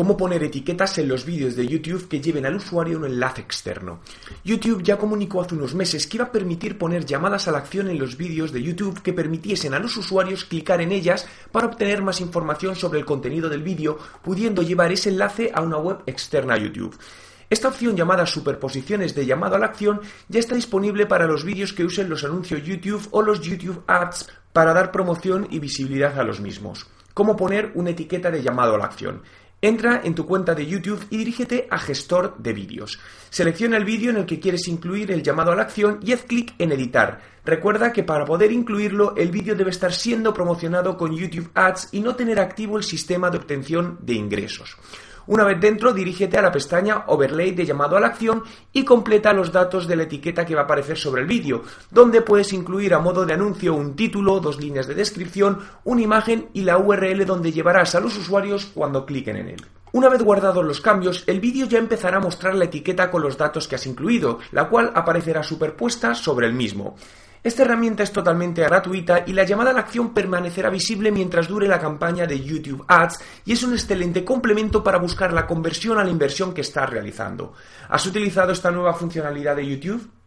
cómo poner etiquetas en los vídeos de YouTube que lleven al usuario un enlace externo. YouTube ya comunicó hace unos meses que iba a permitir poner llamadas a la acción en los vídeos de YouTube que permitiesen a los usuarios clicar en ellas para obtener más información sobre el contenido del vídeo, pudiendo llevar ese enlace a una web externa a YouTube. Esta opción llamada superposiciones de llamado a la acción ya está disponible para los vídeos que usen los anuncios YouTube o los YouTube Ads para dar promoción y visibilidad a los mismos. ¿Cómo poner una etiqueta de llamado a la acción? Entra en tu cuenta de YouTube y dirígete a Gestor de vídeos. Selecciona el vídeo en el que quieres incluir el llamado a la acción y haz clic en Editar. Recuerda que para poder incluirlo el vídeo debe estar siendo promocionado con YouTube Ads y no tener activo el sistema de obtención de ingresos. Una vez dentro, dirígete a la pestaña Overlay de llamado a la acción y completa los datos de la etiqueta que va a aparecer sobre el vídeo, donde puedes incluir a modo de anuncio un título, dos líneas de descripción, una imagen y la URL donde llevarás a los usuarios cuando cliquen en él. Una vez guardados los cambios, el vídeo ya empezará a mostrar la etiqueta con los datos que has incluido, la cual aparecerá superpuesta sobre el mismo. Esta herramienta es totalmente gratuita y la llamada a la acción permanecerá visible mientras dure la campaña de YouTube Ads y es un excelente complemento para buscar la conversión a la inversión que estás realizando. ¿Has utilizado esta nueva funcionalidad de YouTube?